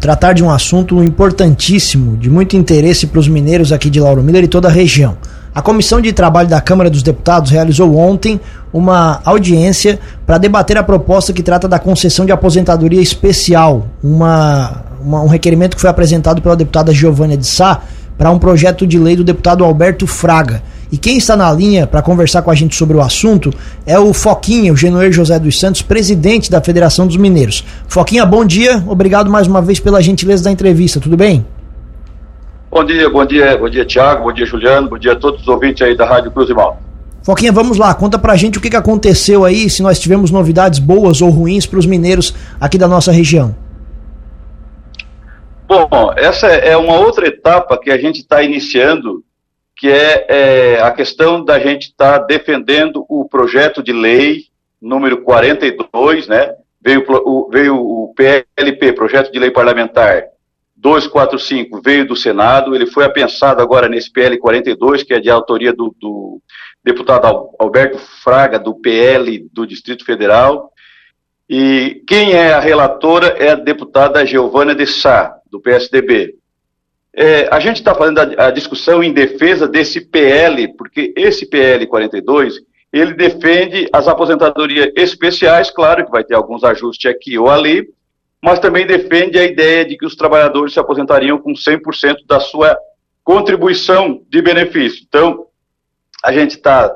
tratar de um assunto importantíssimo, de muito interesse para os mineiros aqui de Lauro Miller e toda a região. A Comissão de Trabalho da Câmara dos Deputados realizou ontem uma audiência para debater a proposta que trata da concessão de aposentadoria especial, uma, uma um requerimento que foi apresentado pela deputada Giovânia de Sá para um projeto de lei do deputado Alberto Fraga. E quem está na linha para conversar com a gente sobre o assunto é o Foquinha, o Genoer José dos Santos, presidente da Federação dos Mineiros. Foquinha, bom dia. Obrigado mais uma vez pela gentileza da entrevista. Tudo bem? Bom dia, bom dia, bom dia, Tiago, bom dia, Juliano, bom dia a todos os ouvintes aí da Rádio Cruz e Mal. Foquinha, vamos lá, conta pra gente o que, que aconteceu aí, se nós tivemos novidades boas ou ruins para os mineiros aqui da nossa região. Bom, essa é uma outra etapa que a gente está iniciando que é, é a questão da gente estar tá defendendo o projeto de lei número 42, né? Veio o, veio o PLP, Projeto de Lei Parlamentar 245, veio do Senado, ele foi apensado agora nesse PL 42, que é de autoria do, do deputado Alberto Fraga, do PL do Distrito Federal, e quem é a relatora é a deputada Giovana de Sá, do PSDB. É, a gente está fazendo a, a, discussão em defesa desse PL, porque esse PL 42, ele defende as aposentadorias especiais, claro que vai ter alguns ajustes aqui ou ali, mas também defende a ideia de que os trabalhadores se aposentariam com 100% da sua contribuição de benefício. Então, a gente está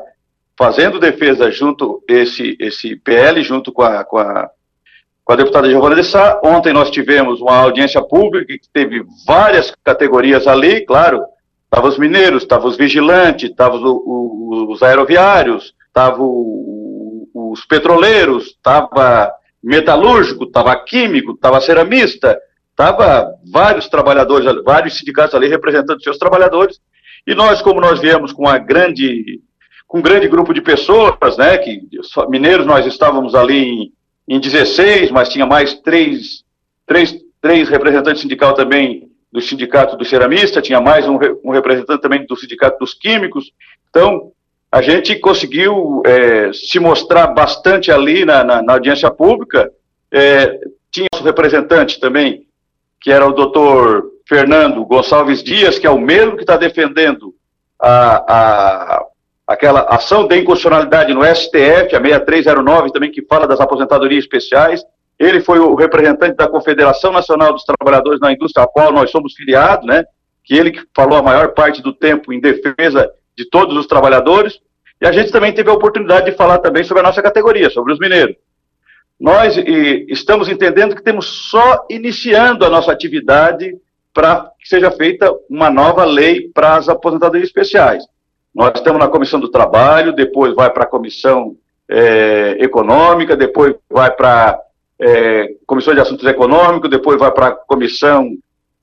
fazendo defesa junto esse esse PL junto com a, com a com a deputada Giovana de Sá. Ontem nós tivemos uma audiência pública que teve várias categorias ali, claro, estavam os mineiros, estavam os vigilantes, estavam os, os aeroviários, estavam os petroleiros, estava metalúrgico, estava químico, estava ceramista, estava vários trabalhadores, vários sindicatos ali representando seus trabalhadores, e nós, como nós viemos com uma grande, com um grande grupo de pessoas, né, que mineiros nós estávamos ali em em 16, mas tinha mais três, três, três representantes sindical também do sindicato do ceramista, tinha mais um, um representante também do sindicato dos químicos. Então, a gente conseguiu é, se mostrar bastante ali na, na, na audiência pública. É, tinha um representante também, que era o doutor Fernando Gonçalves Dias, que é o mesmo que está defendendo a, a, aquela ação de inconstitucionalidade no STF, a 6309 também, que fala das aposentadorias especiais. Ele foi o representante da Confederação Nacional dos Trabalhadores na Indústria, a qual nós somos filiados, né? Que ele que falou a maior parte do tempo em defesa de todos os trabalhadores. E a gente também teve a oportunidade de falar também sobre a nossa categoria, sobre os mineiros. Nós e, estamos entendendo que temos só iniciando a nossa atividade para que seja feita uma nova lei para as aposentadorias especiais. Nós estamos na comissão do trabalho, depois vai para a comissão é, econômica, depois vai para é, comissão de assuntos econômicos, depois vai para a comissão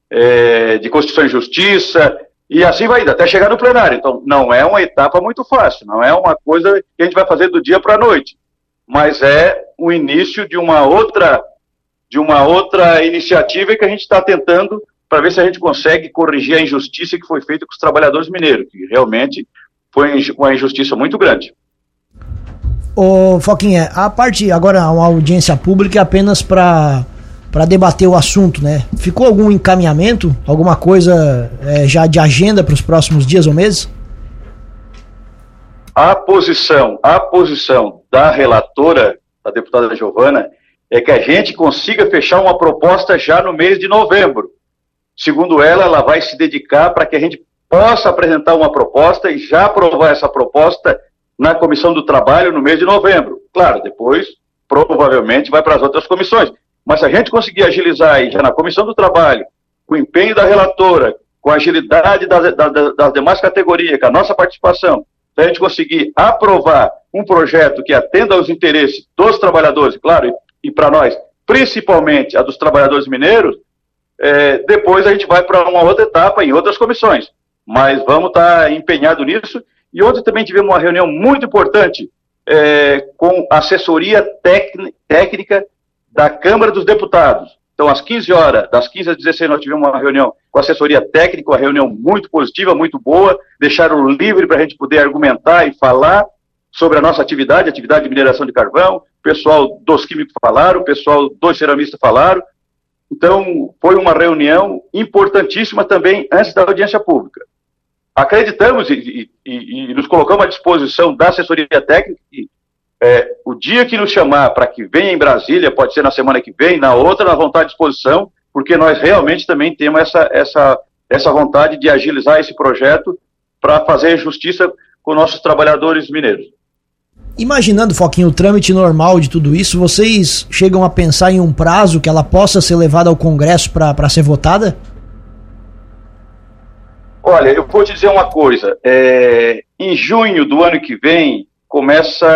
é, de Constituição e Justiça, e assim vai indo, até chegar no plenário. Então, não é uma etapa muito fácil, não é uma coisa que a gente vai fazer do dia para a noite, mas é o início de uma outra de uma outra iniciativa que a gente está tentando para ver se a gente consegue corrigir a injustiça que foi feita com os trabalhadores mineiros, que realmente foi uma injustiça muito grande. Ô, Foquinha, a parte agora, uma audiência pública é apenas para para debater o assunto, né? Ficou algum encaminhamento, alguma coisa é, já de agenda para os próximos dias ou meses? A posição, a posição da relatora, a deputada Giovana, é que a gente consiga fechar uma proposta já no mês de novembro. Segundo ela, ela vai se dedicar para que a gente possa apresentar uma proposta e já aprovar essa proposta na comissão do trabalho no mês de novembro. Claro, depois provavelmente vai para as outras comissões. Mas se a gente conseguir agilizar aí já na comissão do trabalho, com o empenho da relatora, com a agilidade das, das, das demais categorias, com a nossa participação, se a gente conseguir aprovar um projeto que atenda aos interesses dos trabalhadores, claro, e, e para nós, principalmente a dos trabalhadores mineiros, é, depois a gente vai para uma outra etapa em outras comissões mas vamos estar tá empenhados nisso. E ontem também tivemos uma reunião muito importante é, com assessoria técnica da Câmara dos Deputados. Então, às 15 horas, das 15 às 16, nós tivemos uma reunião com assessoria técnica, uma reunião muito positiva, muito boa, deixaram livre para a gente poder argumentar e falar sobre a nossa atividade, atividade de mineração de carvão, o pessoal dos químicos falaram, o pessoal dos ceramistas falaram, Então, foi uma reunião importantíssima também antes da audiência pública. Acreditamos e, e, e nos colocamos à disposição da assessoria técnica e é, o dia que nos chamar para que venha em Brasília, pode ser na semana que vem, na outra, nós vamos estar à disposição, porque nós realmente também temos essa, essa, essa vontade de agilizar esse projeto para fazer justiça com nossos trabalhadores mineiros. Imaginando, Foquinho, o trâmite normal de tudo isso, vocês chegam a pensar em um prazo que ela possa ser levada ao Congresso para ser votada? Olha, eu vou te dizer uma coisa. É, em junho do ano que vem, começa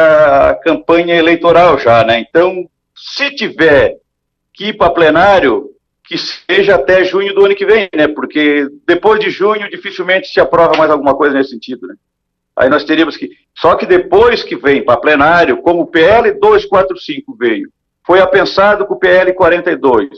a campanha eleitoral já, né? Então, se tiver que ir para plenário, que seja até junho do ano que vem, né? Porque depois de junho dificilmente se aprova mais alguma coisa nesse sentido, né? Aí nós teríamos que. Só que depois que vem para plenário, como o PL 245 veio, foi apensado com o PL 42.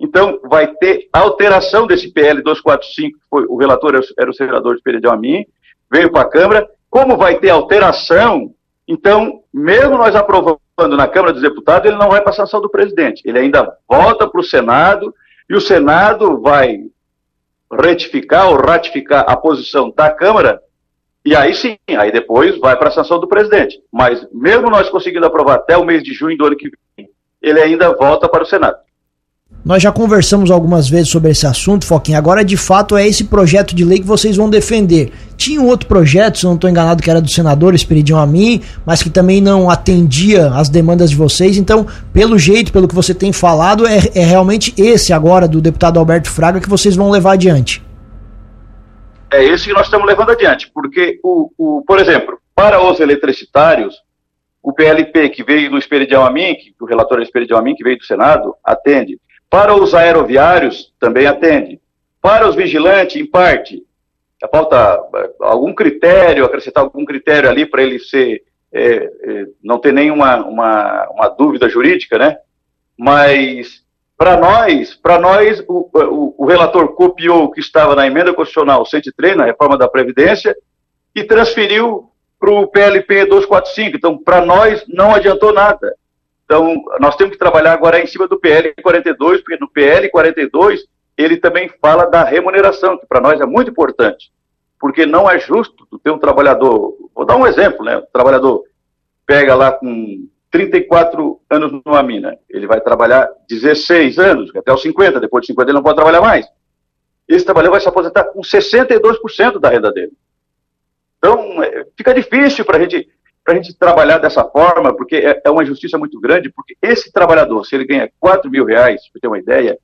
Então, vai ter alteração desse PL 245, que foi, o relator era o senador de Pereira de Amin, veio para a Câmara. Como vai ter alteração, então, mesmo nós aprovando na Câmara dos Deputados, ele não vai para a sanção do presidente. Ele ainda volta para o Senado e o Senado vai retificar ou ratificar a posição da Câmara e aí sim, aí depois vai para a sanção do presidente. Mas mesmo nós conseguindo aprovar até o mês de junho do ano que vem, ele ainda volta para o Senado. Nós já conversamos algumas vezes sobre esse assunto, Foquinha. Agora, de fato, é esse projeto de lei que vocês vão defender. Tinha um outro projeto, se não estou enganado, que era do senador Esperidião a mim, mas que também não atendia às demandas de vocês. Então, pelo jeito, pelo que você tem falado, é, é realmente esse agora, do deputado Alberto Fraga, que vocês vão levar adiante. É esse que nós estamos levando adiante, porque, o, o por exemplo, para os eletricitários, o PLP que veio do Esperidião Amin, que o relator Esperidião Amin, que veio do Senado, atende. Para os aeroviários, também atende. Para os vigilantes, em parte, falta eh, algum critério, acrescentar algum critério ali para ele ser, é, é, não ter nenhuma uma, uma dúvida jurídica, né? Mas para nós, para nós, o, o, o, relator copiou o que estava na emenda constitucional 103, na reforma da Previdência, e transferiu para o PLP 245. Então, para nós, não adiantou nada. Então, nós temos que trabalhar agora em cima do PL 42, porque no PL 42 ele também fala da remuneração, que para nós é muito importante, porque não é justo ter um trabalhador, vou dar um exemplo, né? O trabalhador pega lá com 34 anos numa mina, ele vai trabalhar 16 anos, até os 50, depois de 50 ele não pode trabalhar mais. Esse trabalhador vai se aposentar com 62% da renda dele. Então, é, fica difícil para a gente para a gente trabalhar dessa forma, porque é, é, uma injustiça muito grande, porque esse trabalhador, se ele ganha 4 mil reais, para ter uma ideia,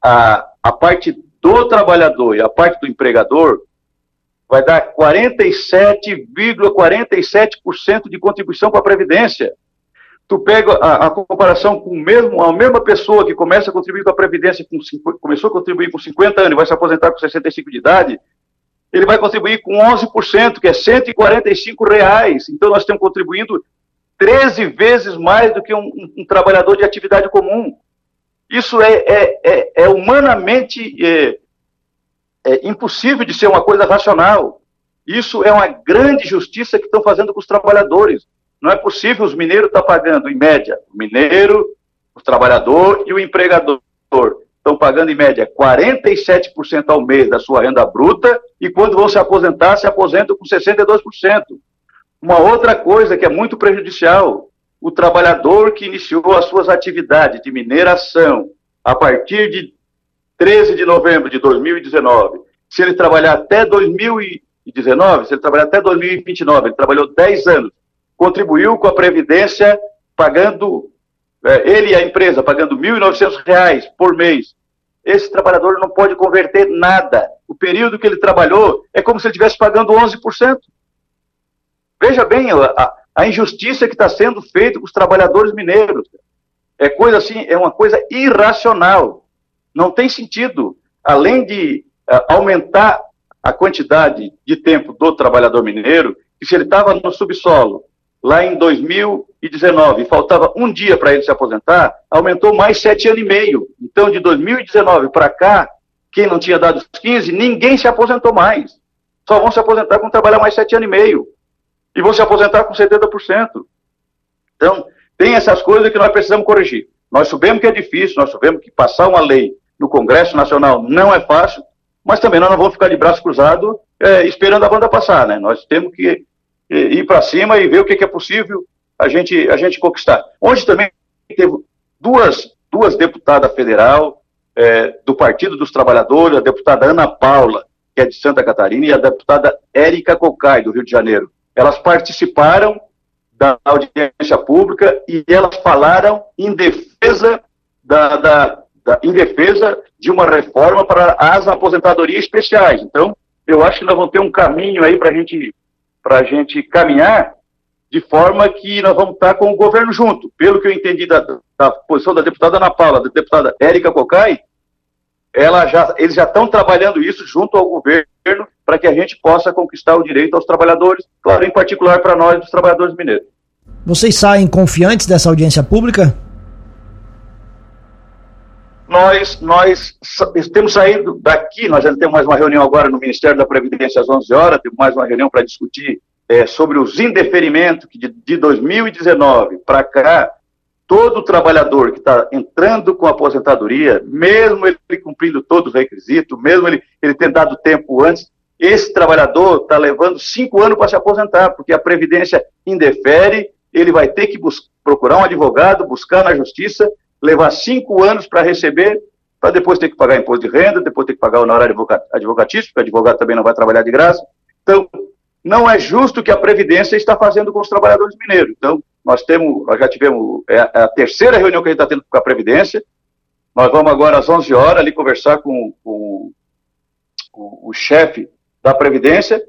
a, a parte do trabalhador e a parte do empregador vai dar 47,47% de contribuição com a Previdência. Tu pega a, a, comparação com mesmo, a mesma pessoa que começa a contribuir com a Previdência, com, começou a contribuir com 50 anos e vai se aposentar com 65 de idade, ele vai contribuir com 11%, que é 145 reais. Então nós estamos contribuindo 13 vezes mais do que um, um, um trabalhador de atividade comum. Isso é, é, é, é humanamente é, é impossível de ser uma coisa racional. Isso é uma grande justiça que estão fazendo com os trabalhadores. Não é possível os mineiros estar tá pagando, em média, o mineiro, o trabalhador e o empregador estão pagando em média 47% ao mês da sua renda bruta e quando vão se aposentar, se aposentam com 62%. Uma outra coisa que é muito prejudicial, o trabalhador que iniciou as suas atividades de mineração a partir de 13 de novembro de 2019, se ele trabalhar até 2019, se ele trabalhar até 2029, ele trabalhou 10 anos, contribuiu com a Previdência pagando é, ele e a empresa pagando R$ 1.900 por mês, esse trabalhador não pode converter nada. O período que ele trabalhou é como se ele estivesse pagando 11%. Veja bem a, a injustiça que está sendo feita com os trabalhadores mineiros. É coisa assim, é uma coisa irracional. Não tem sentido. Além de uh, aumentar a quantidade de tempo do trabalhador mineiro, que se ele estava no subsolo lá em 2019 faltava um dia para ele se aposentar, aumentou mais sete anos e meio. Então, de 2019 para cá, quem não tinha dado os 15, ninguém se aposentou mais. Só vão se aposentar com trabalhar mais sete anos e meio. E vão se aposentar com 70%. Então, tem essas coisas que nós precisamos corrigir. Nós sabemos que é difícil, nós sabemos que passar uma lei no Congresso Nacional não é fácil, mas também nós não vamos ficar de braço cruzado é, esperando a banda passar, né? Nós temos que ir para cima e ver o que, que, é possível a gente, a gente conquistar. Hoje também teve duas, duas deputadas federal é, do Partido dos Trabalhadores, a deputada Ana Paula, que é de Santa Catarina, e a deputada Érica Cocai, do Rio de Janeiro. Elas participaram da audiência pública e elas falaram em defesa da, da, da, em defesa de uma reforma para as aposentadorias especiais. Então, eu acho que nós vamos ter um caminho aí para gente, a gente caminhar de forma que nós vamos estar com o governo junto. Pelo que eu entendi da, da posição da deputada Ana Paula, da deputada Érica Cocai, ela já, eles já estão trabalhando isso junto ao governo para que a gente possa conquistar o direito aos trabalhadores, claro, em particular para nós, dos trabalhadores mineiros. Vocês saem confiantes dessa audiência pública? Nós, nós temos saído daqui, nós já temos mais uma reunião agora no Ministério da Previdência às 11 horas, temos mais uma reunião para discutir é, sobre os indeferimentos que de, de 2019 para cá, todo trabalhador que está entrando com aposentadoria, mesmo ele cumprindo todos os requisitos, mesmo ele, ele tendo dado tempo antes, esse trabalhador está levando cinco anos para se aposentar, porque a Previdência indefere, ele vai ter que procurar um advogado, buscar na justiça, levar cinco anos para receber, para depois ter que pagar imposto de renda, depois ter que pagar o honorário advocatício, porque advogado também não vai trabalhar de graça. Então, não é justo o que a Previdência está fazendo com os trabalhadores mineiros. Então, nós temos, nós já tivemos é, é a terceira reunião que a gente está tendo com a Previdência. Nós vamos agora às 11 horas ali conversar com, com, com o chefe da Previdência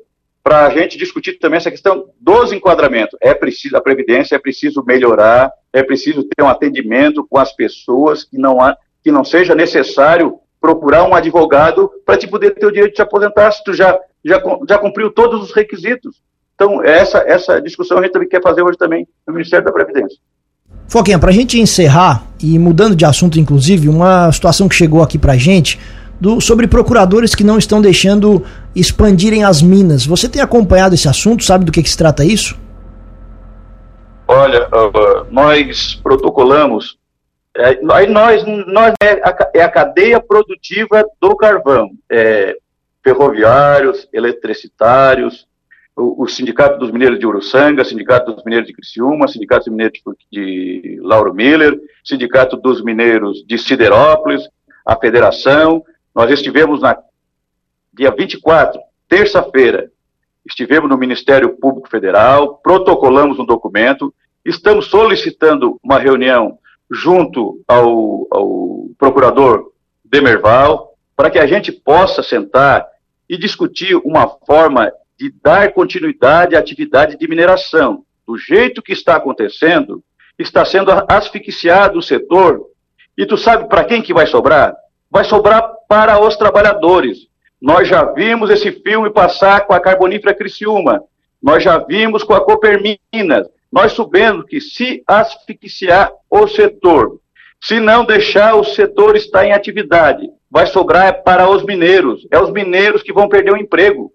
para a gente discutir também essa questão dos enquadramentos. É preciso, a Previdência é preciso melhorar, é preciso ter um atendimento com as pessoas que não, há, que não seja necessário procurar um advogado para te poder ter o direito de te aposentar se tu já, já, já cumpriu todos os requisitos. Então, essa, essa discussão a gente também quer fazer hoje também no Ministério da Previdência. Foquinha, para a gente encerrar, e mudando de assunto, inclusive, uma situação que chegou aqui para a gente, do, sobre procuradores que não estão deixando expandirem as minas. Você tem acompanhado esse assunto? Sabe do que, que se trata isso? Olha, nós protocolamos, é, nós, nós é, a, é a cadeia produtiva do carvão, é, ferroviários, eletricitários, o, o, Sindicato dos Mineiros de Uruçanga, Sindicato dos Mineiros de Criciúma, Sindicato dos Mineiros de, de Lauro Miller, Sindicato dos Mineiros de Siderópolis, a Federação. Nós estivemos na dia 24, terça-feira, estivemos no Ministério Público Federal, protocolamos um documento, estamos solicitando uma reunião junto ao, ao procurador Demerval, para que a gente possa sentar e discutir uma forma de dar continuidade à atividade de mineração. Do jeito que está acontecendo, está sendo asfixiado o setor. E tu sabe para quem que vai sobrar? Vai sobrar para os trabalhadores. Nós já vimos esse filme passar com a Carbonífera Criciúma. Nós já vimos com a Coperminas. Nós sabemos que se asfixiar o setor, se não deixar o setor estar em atividade, vai sobrar para os mineiros. É os mineiros que vão perder o emprego.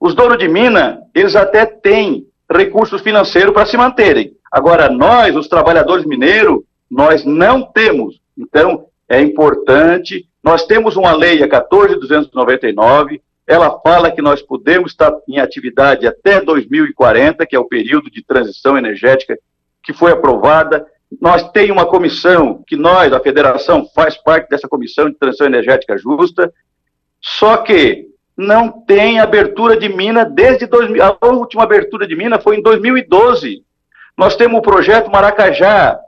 Os donos de mina, eles até têm recursos financeiros para se manterem. Agora, nós, os trabalhadores mineiros, nós não temos. Então, é importante. Nós temos uma lei, a 14.299, ela fala que nós podemos estar em atividade até 2040, que é o período de transição energética que foi aprovada. Nós temos uma comissão, que nós, a federação, faz parte dessa comissão de transição energética justa, só que não tem abertura de mina desde 2000. A última abertura de mina foi em 2012. Nós temos o projeto Maracajá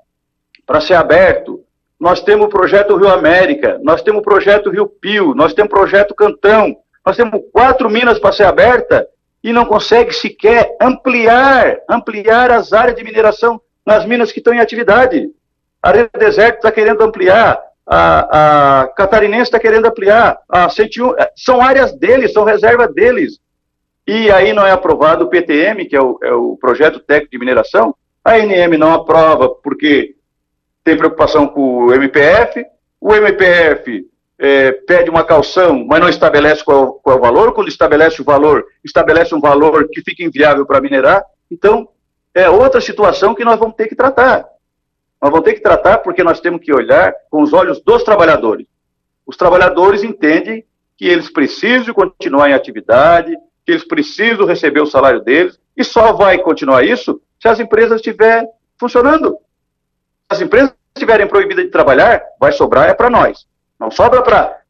para ser aberto. Nós temos o projeto Rio América. Nós temos o projeto Rio Pio. Nós temos o projeto Cantão. Nós temos quatro minas para ser aberta e não consegue sequer ampliar, ampliar as áreas de mineração nas minas que estão em atividade. A Rede Deserto está querendo ampliar a, a Catarinense está querendo ampliar, a 101, é, são áreas deles, são reserva deles. E aí não é aprovado o PTM, que é o, é o projeto técnico de mineração, a NM não aprova porque tem preocupação com o MPF, o MPF é, pede uma calção, mas não estabelece qual, qual é o valor, quando estabelece o valor, estabelece um valor que fica inviável para minerar, então é outra situação que nós vamos ter que tratar. Nós vamos ter que tratar porque nós temos que olhar com os olhos dos trabalhadores. Os trabalhadores entendem que eles precisam continuar em atividade, que eles precisam receber o salário deles, e só vai continuar isso se as empresas estiverem funcionando. As empresas estiverem proibidas de trabalhar, vai sobrar é para nós. Não sobra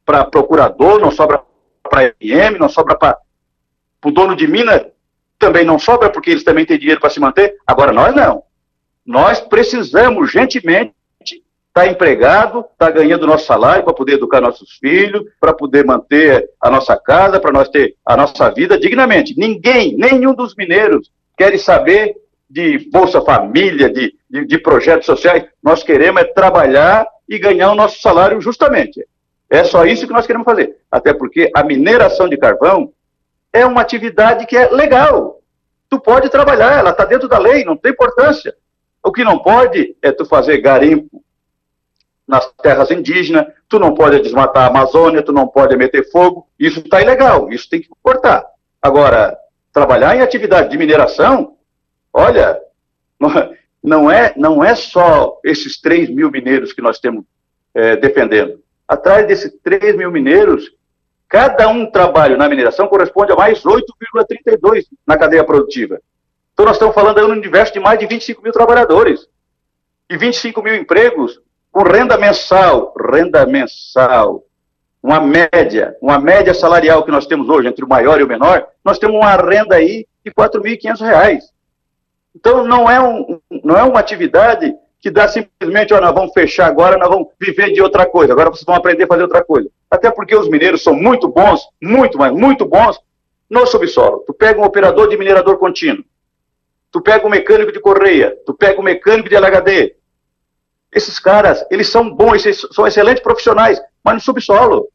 para procurador, não sobra para IM, não sobra para o dono de mina, também não sobra porque eles também têm dinheiro para se manter. Agora nós não. Nós precisamos urgentemente estar tá empregado, estar tá ganhando nosso salário para poder educar nossos filhos, para poder manter a nossa casa, para nós ter a nossa vida dignamente. Ninguém, nenhum dos mineiros quer saber de Bolsa Família, de, de, de projetos sociais. Nós queremos é trabalhar e ganhar o nosso salário justamente. É só isso que nós queremos fazer. Até porque a mineração de carvão é uma atividade que é legal. Tu pode trabalhar, ela está dentro da lei, não tem importância. O que não pode é tu fazer garimpo nas terras indígenas, tu não pode desmatar a Amazônia, tu não pode meter fogo, isso está ilegal, isso tem que cortar. Agora, trabalhar em atividade de mineração, olha, não é, não é só esses 3 mil mineiros que nós temos é, defendendo. Atrás desses 3 mil mineiros, cada um trabalho na mineração corresponde a mais 8,32 na cadeia produtiva. Então, nós estamos falando aí um universo de mais de 25 mil trabalhadores. E 25 mil empregos com renda mensal, renda mensal, uma média, uma média salarial que nós temos hoje entre o maior e o menor, nós temos uma renda aí de R$ 4.500. Então, não é, um, não é uma atividade que dá simplesmente, ó, nós vamos fechar agora, nós vamos viver de outra coisa, agora vocês vão aprender a fazer outra coisa. Até porque os mineiros são muito bons, muito, mas muito bons no subsolo. Tu pega um operador de minerador contínuo, tu pega um mecânico de correia, tu pega um mecânico de LHD. Esses caras, eles são bons, eles são excelentes profissionais, mas no subsolo.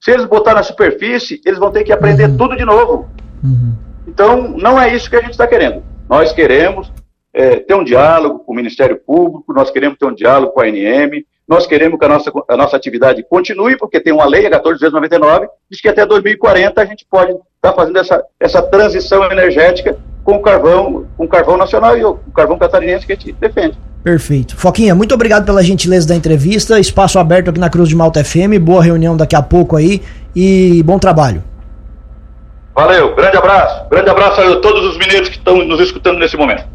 Se eles botar na superfície, eles vão ter que aprender uhum. tudo de novo. Uhum. Então, não é isso que a gente está querendo. Nós queremos é, ter um diálogo com o Ministério Público, nós queremos ter um diálogo com a ANM, nós queremos que a nossa, a nossa atividade continue, porque tem uma lei, a 1499, diz que até 2040 a gente pode estar tá fazendo essa, essa transição energética com o carvão, com o carvão nacional e o carvão catarinense que a gente defende. Perfeito. Foquinha, muito obrigado pela gentileza da entrevista. Espaço aberto aqui na Cruz de Malta FM. Boa reunião daqui a pouco aí e bom trabalho. Valeu, grande abraço. Grande abraço a todos os mineiros que estão nos escutando nesse momento.